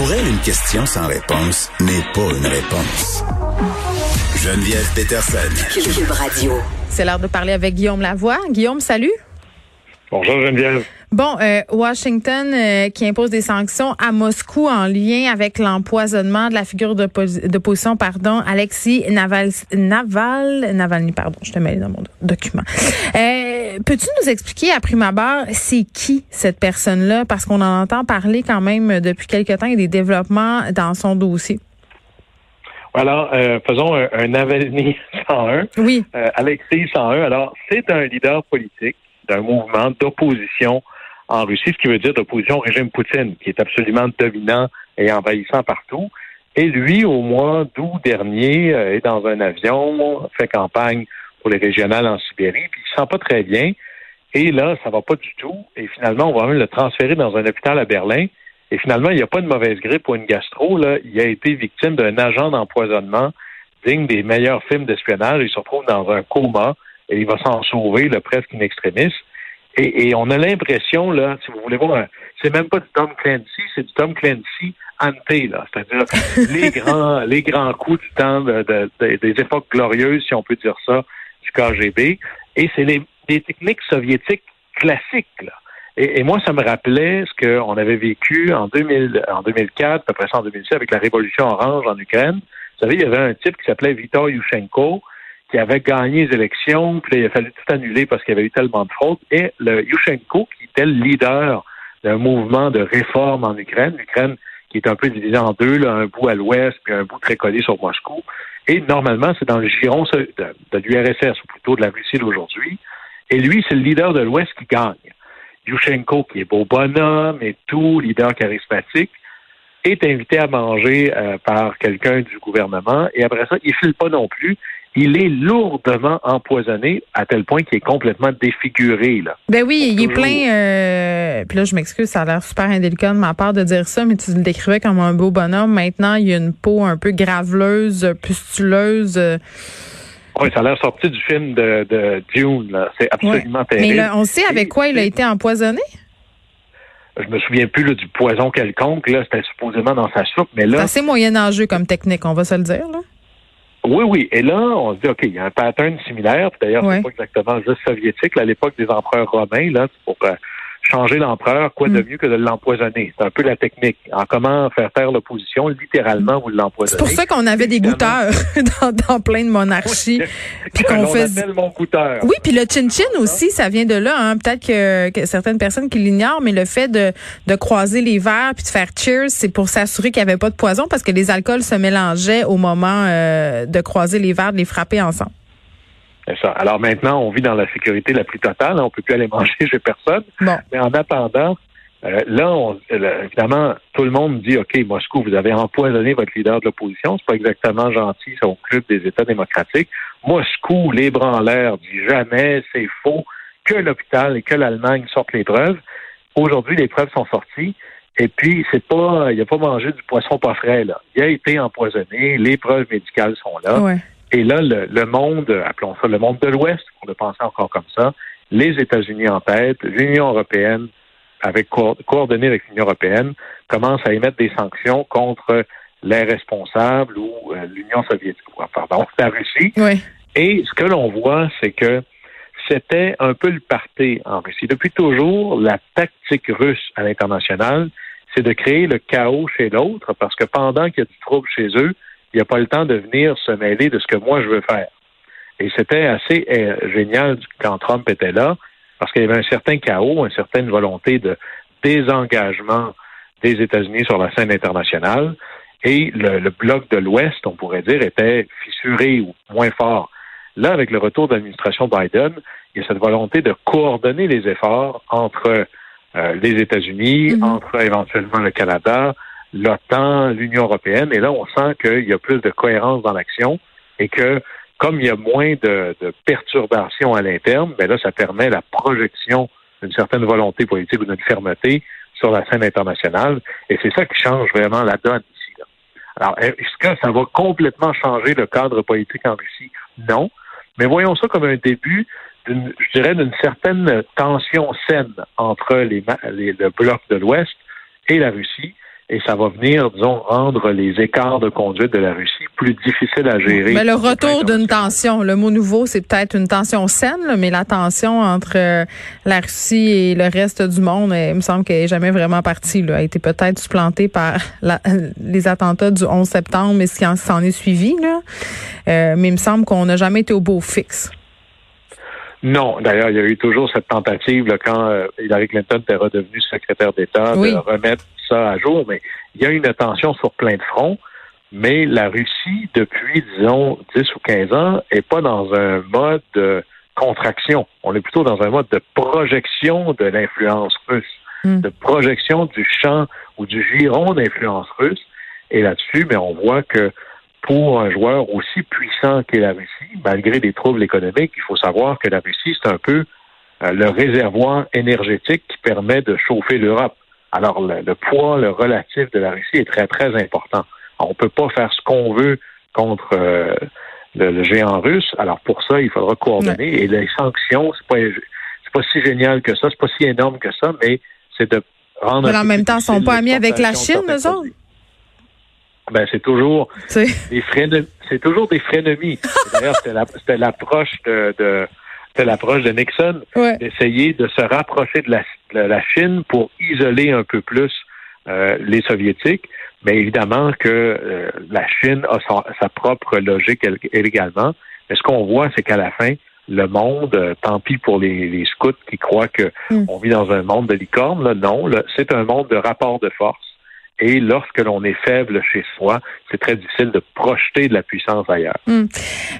Pour elle, une question sans réponse n'est pas une réponse. Geneviève Peterson. Cube Radio. C'est l'heure de parler avec Guillaume Lavoie. Guillaume, salut. Bonjour Geneviève. Bon, euh, Washington euh, qui impose des sanctions à Moscou en lien avec l'empoisonnement de la figure d'opposition, pardon, Alexis Naval, Naval, Navalny, pardon, je te mets dans mon document. Euh, Peux-tu nous expliquer à prime abord c'est qui cette personne-là? Parce qu'on en entend parler quand même depuis quelque temps et des développements dans son dossier. Alors, euh, faisons un, un Navalny 101. Oui. Euh, Alexis 101. Alors, c'est un leader politique d'un mouvement d'opposition en Russie, ce qui veut dire d'opposition au régime Poutine, qui est absolument dominant et envahissant partout. Et lui, au mois d'août dernier, euh, est dans un avion, fait campagne pour les régionales en Sibérie, puis il se sent pas très bien. Et là, ça va pas du tout. Et finalement, on va même le transférer dans un hôpital à Berlin. Et finalement, il n'y a pas de mauvaise grippe ou une gastro. Là. Il a été victime d'un agent d'empoisonnement digne des meilleurs films d'espionnage. Il se retrouve dans un coma et il va s'en sauver, le presque in extremis. Et, on a l'impression, là, si vous voulez voir, c'est même pas du Tom Clancy, c'est du Tom Clancy ante, là. C'est-à-dire les grands, les grands coups du temps de, des époques glorieuses, si on peut dire ça, du KGB. Et c'est les, techniques soviétiques classiques, là. Et, moi, ça me rappelait ce qu'on avait vécu en, 2000, en 2004, après ça en 2006, avec la révolution orange en Ukraine. Vous savez, il y avait un type qui s'appelait Viktor Yushchenko, qui avait gagné les élections, puis il a fallu tout annuler parce qu'il y avait eu tellement de fraude. Et le Yushchenko, qui était le leader d'un mouvement de réforme en Ukraine, l'Ukraine qui est un peu divisée en deux, là, un bout à l'ouest, puis un bout très collé sur Moscou. Et normalement, c'est dans le giron de, de l'URSS, ou plutôt de la Russie d'aujourd'hui. Et lui, c'est le leader de l'Ouest qui gagne. Yushchenko, qui est beau bonhomme et tout, leader charismatique, est invité à manger euh, par quelqu'un du gouvernement et après ça, il file pas non plus il est lourdement empoisonné à tel point qu'il est complètement défiguré. Là. Ben oui, il est plein. Euh, puis là, je m'excuse, ça a l'air super indélicat de ma part de dire ça, mais tu le décrivais comme un beau bonhomme. Maintenant, il a une peau un peu graveleuse, pustuleuse. Oui, ça a l'air sorti du film de, de Dune. C'est absolument terrible. Mais là, on sait avec quoi il a été empoisonné? Je me souviens plus là, du poison quelconque. Là, c'était supposément dans sa soupe, mais là. C'est assez moyenâgeux comme technique, on va se le dire. Là. Oui, oui. Et là, on se dit, OK, il y a un pattern similaire. D'ailleurs, c'est pas exactement juste soviétique. à l'époque des empereurs romains, là, pour euh, changer l'empereur, quoi de mm. mieux que de l'empoisonner? C'est un peu la technique. En comment faire taire l'opposition, littéralement, vous l'empoisonnez. C'est pour ça qu'on avait des goûteurs dans, plein de monarchies. puis qu'on fait... goûteur. Oui, puis le chin-chin aussi, ça vient de là. Hein. Peut-être que, certaines personnes qui l'ignorent, mais le fait de, de croiser les verres puis de faire cheers, c'est pour s'assurer qu'il n'y avait pas de poison parce que les alcools se mélangeaient au moment euh, de croiser les verres, de les frapper ensemble. Alors maintenant, on vit dans la sécurité la plus totale. On peut plus aller manger chez personne. Mais en attendant, euh, là, on, évidemment, tout le monde dit, OK, Moscou, vous avez empoisonné votre leader de l'opposition. C'est pas exactement gentil, c'est au club des États démocratiques. Moscou, les bras en l'air, dit jamais, c'est faux, que l'hôpital et que l'Allemagne sortent les preuves. Aujourd'hui, les preuves sont sorties. Et puis, c'est pas, il a pas mangé du poisson pas frais, là. Il a été empoisonné. Les preuves médicales sont là. Et là, le, monde, appelons ça le monde de l'Ouest, pour le penser encore comme ça, les États-Unis en tête, l'Union européenne, avec coordonnée avec l'Union européenne, commence à émettre des sanctions contre les responsables ou euh, l'Union soviétique, pardon, la Russie. Et ce que l'on voit, c'est que c'était un peu le parté en Russie. Depuis toujours, la tactique russe à l'international, c'est de créer le chaos chez l'autre, parce que pendant qu'il y a du trouble chez eux, il n'y a pas le temps de venir se mêler de ce que moi je veux faire. Et c'était assez euh, génial quand Trump était là, parce qu'il y avait un certain chaos, une certaine volonté de désengagement des États-Unis sur la scène internationale. Et le, bloc de l'Ouest, on pourrait dire, était fissuré ou moins fort. Là, avec le retour de l'administration Biden, il y a cette volonté de coordonner les efforts entre euh, les États-Unis, mm-hmm. entre éventuellement le Canada, l'OTAN, l'Union européenne. Et là, on sent qu'il y a plus de cohérence dans l'action et que comme il y a moins de, perturbations à l'interne, ben là, ça permet la projection d'une certaine volonté politique ou d'une fermeté sur la scène internationale. Et c'est ça qui change vraiment la donne ici. Alors, est-ce que ça va complètement changer le cadre politique en Russie? Non. Mais voyons ça comme un début, je dirais, d'une certaine tension saine entre les, le bloc de l'Ouest et la Russie et ça va venir, disons, rendre les écarts de conduite de la Russie plus difficiles à gérer. Mais le retour d'une tension, le mot nouveau, c'est peut-être une tension saine, mais la tension entre euh, la Russie et le reste du monde, il me semble qu'elle n'est jamais vraiment partie. Là. Elle a été peut-être supplantée par les attentats du 11 septembre, mais ce qui s'en est suivi. Là. Euh, mais il me semble qu'on n'a jamais été au beau fixe. Non, d'ailleurs, il y a eu toujours cette tentative là, quand euh, Hillary Clinton était redevenue secrétaire d'État de remettre ça à jour, mais il y a une tension sur plein de fronts. Mais la Russie, depuis, disons, 10 ou 15 ans, est pas dans un mode de contraction. On est plutôt dans un mode de projection de l'influence russe, hmm. de projection du champ ou du giron d'influence russe. Et là-dessus, mais on voit que pour un joueur aussi puissant qu'est la Russie, malgré des troubles économiques, il faut savoir que la Russie, c'est un peu euh, le réservoir énergétique qui permet de chauffer l'Europe. Alors, le, poids, le relatif de la Russie est très, très important. on ne peut pas faire ce qu'on veut contre euh, le, géant russe. Alors, pour ça, il faudra coordonner. Et les sanctions, c'est pas, pas si génial que ça, c'est pas si énorme que ça, mais c'est de rendre... Mais en même temps, ils sont pas amis avec la Chine, eux autres? Ben, c'est toujours des frenemies. C'est toujours des frenemies. D'ailleurs, c'était l'approche de, de c'était l'approche de Nixon d'essayer de se rapprocher de la, la, Chine pour isoler un peu plus euh, les soviétiques. Mais évidemment que euh, la Chine a sa, propre logique également. Mais ce qu'on voit, c'est qu'à la fin, le monde, euh, tant pis pour les, les scouts qui croient qu'on mm. vit dans un monde de licorne, là, non, c'est un monde de rapport de force et lorsque l'on est faible chez soi, c'est très difficile de projeter de la puissance ailleurs. Hmm.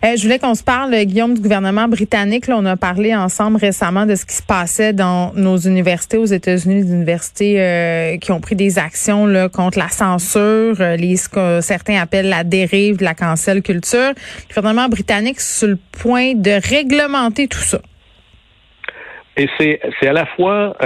Euh, je voulais qu'on se parle, Guillaume, du gouvernement britannique. Là, on a parlé ensemble récemment de ce qui se passait dans nos universités aux États-Unis, des universités euh, qui ont pris des actions là, contre la censure, euh, les, ce que certains appellent la dérive de la cancel culture. Le gouvernement britannique sur le point de réglementer tout ça. Et c'est, c'est à la fois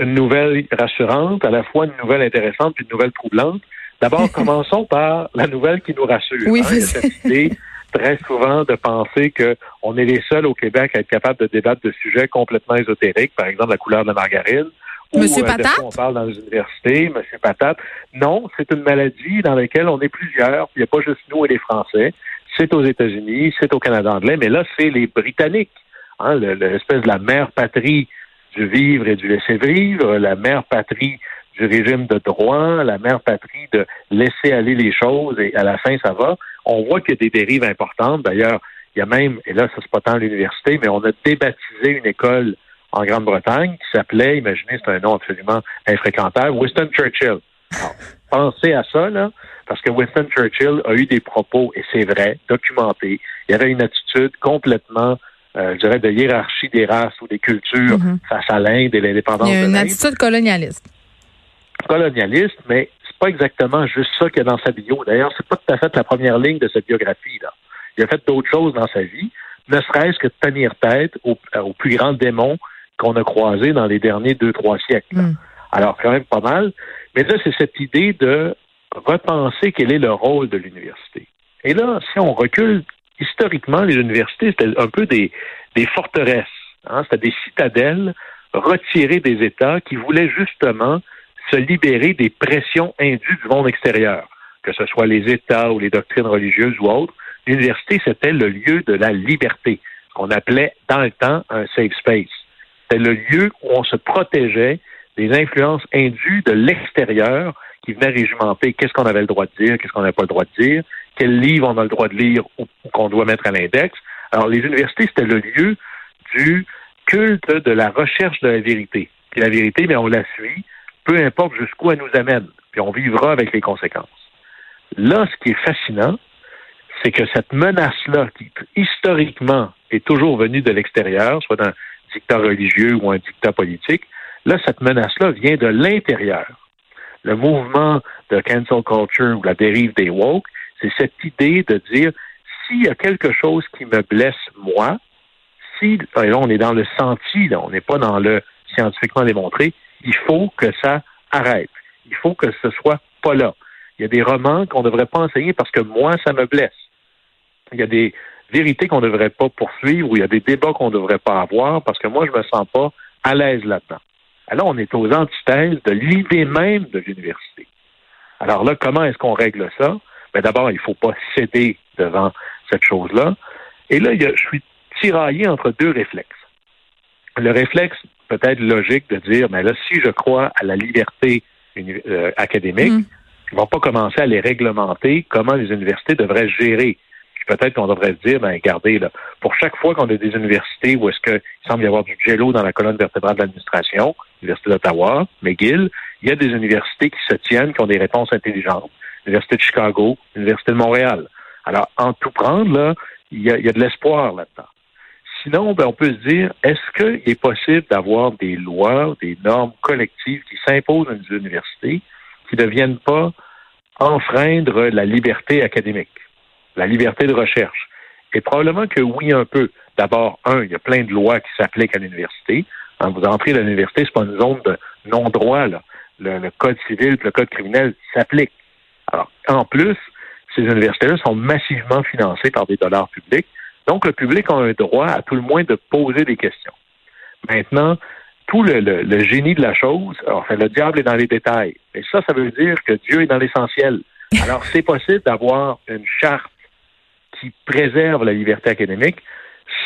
une nouvelle rassurante, à la fois une nouvelle intéressante puis une nouvelle troublante. D'abord, commençons par la nouvelle qui nous rassure. Oui, hein. Il y a cette idée très souvent de penser qu'on est les seuls au Québec à être capables de débattre de sujets complètement ésotériques, par exemple la couleur de la margarine. Monsieur ou, euh, Patate? on parle dans les universités, Monsieur Patate. Non, c'est une maladie dans laquelle on est plusieurs. Il n'y a pas juste nous et les Français. C'est aux États-Unis, c'est au Canada anglais, mais là, c'est les Britanniques. Hein, l'espèce de la mère patrie du vivre et du laisser vivre, la mère patrie du régime de droit, la mère patrie de laisser aller les choses et à la fin ça va. On voit qu'il y a des dérives importantes. D'ailleurs, il y a même, et là, ça c'est pas tant l'université, mais on a débaptisé une école en Grande-Bretagne qui s'appelait, imaginez, c'est un nom absolument infréquentable, Winston Churchill. pensez à ça, là, parce que Winston Churchill a eu des propos, et c'est vrai, documentés. Il avait une attitude complètement euh, je dirais, de hiérarchie des races ou des cultures mhm. face à l'Inde et l'indépendance de l'Inde. une attitude colonialiste. Colonialiste, mais c'est pas exactement juste ça qu'il y a dans sa bio. D'ailleurs, c'est pas tout à fait la première ligne de cette biographie. là. Il a fait d'autres choses dans sa vie, ne serait-ce que de tenir tête aux, plus grands démons qu'on a croisés dans les derniers deux, trois siècles. Mm. Alors, quand même pas mal. Mais là, c'est cette idée de repenser quel est le rôle de l'université. Et là, si on recule historiquement, les universités, c'était un peu des, forteresses. Hein? C'était des citadelles retirées des États qui voulaient justement se libérer des pressions indues du monde extérieur, que ce soit les États ou les doctrines religieuses ou autres. L'université, c'était le lieu de la liberté, qu'on appelait dans le temps un safe space. C'était le lieu où on se protégeait des influences indues de l'extérieur qui venaient régimenter qu'est-ce qu'on avait le droit de dire, qu'est-ce qu'on n'avait pas le droit de dire, quel livre on a le droit de lire ou, qu'on doit mettre à l'index. Alors, les universités, c'était le lieu du culte de la recherche de la vérité. Puis la vérité, mais on la suit, peu importe jusqu'où elle nous amène, puis on vivra avec les conséquences. Là, ce qui est fascinant, c'est que cette menace-là, qui historiquement est toujours venue de l'extérieur, soit d'un dictat religieux ou un dictat politique, là, cette menace-là vient de l'intérieur. Le mouvement de cancel culture ou la dérive des woke, c'est cette idée de dire s'il y a quelque chose qui me blesse moi, si là on est dans le senti, là, on n'est pas dans le scientifiquement démontré, il faut que ça arrête. Il faut que ce soit pas là. Il y a des romans qu'on ne devrait pas enseigner parce que moi, ça me blesse. Il y a des vérités qu'on ne devrait pas poursuivre ou il y a des débats qu'on ne devrait pas avoir parce que moi, je me sens pas à l'aise là-dedans. Alors, on est aux antithèses de l'idée même de l'université. Alors là, comment est-ce qu'on règle ça? Ben d'abord, il ne faut pas céder devant cette chose-là. Et là, je suis tiraillé entre deux réflexes. Le réflexe peut-être logique de dire, mais là, si je crois à la liberté euh, académique, mm. ils ne vont pas commencer à les réglementer comment les universités devraient gérer. Puis peut-être qu'on devrait se dire, ben regardez, là, pour chaque fois qu'on a des universités où est-ce qu'il semble y avoir du jello dans la colonne vertébrale de l'administration, l'Université d'Ottawa, McGill, il y a des universités qui se tiennent, qui ont des réponses intelligentes. L'Université de Chicago, l'Université de Montréal. Alors, en tout prendre, là, il y a, y a de l'espoir là-dedans. Sinon, ben, on peut se dire, est-ce qu'il est possible d'avoir des lois, des normes collectives qui s'imposent à une université qui ne viennent pas enfreindre la liberté académique, la liberté de recherche? Et probablement que oui, un peu. D'abord, un, il y a plein de lois qui s'appliquent à l'université. Quand vous entrez à l'université, c'est pas une zone de non-droit, là. Le, code civil, le code criminel s'applique. Alors, en plus, ces universités-là sont massivement financées par des dollars publics. Donc, le public a un droit, à tout le moins, de poser des questions. Maintenant, tout le, génie de la chose, enfin, le diable est dans les détails. Et ça, ça veut dire que Dieu est dans l'essentiel. Alors, c'est possible d'avoir une charte qui préserve la liberté académique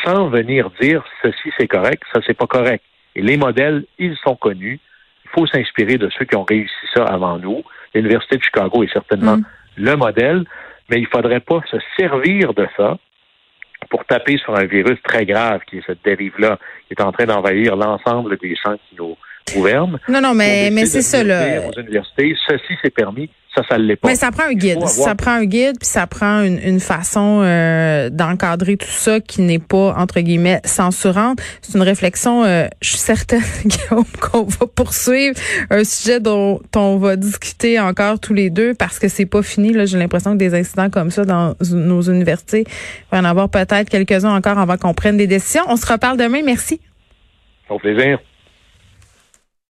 sans venir dire ceci c'est correct, ça c'est pas correct. Et les modèles, ils sont connus. Il faut s'inspirer de ceux qui ont réussi ça avant nous. L'Université de Chicago est certainement mm. le modèle, mais il ne faudrait pas se servir de ça pour taper sur un virus très grave qui est cette dérive-là, qui est en train d'envahir l'ensemble des champs qui nous Non, non, mais, mais c'est ça, là. Aux universités, ceci c'est permis, ça, ça l'est pas. Mais ça prend un guide. Ça prend un guide, puis ça prend une, une façon euh, d'encadrer tout ça qui n'est pas, entre guillemets, censurante. C'est une réflexion, euh, je suis certaine, qu'on va poursuivre. Un sujet dont on va discuter encore tous les deux parce que c'est pas fini. Là, J'ai l'impression que des incidents comme ça dans nos universités, il va y en avoir peut-être quelques-uns encore avant qu'on prenne des décisions. On se reparle demain. Merci. Au plaisir.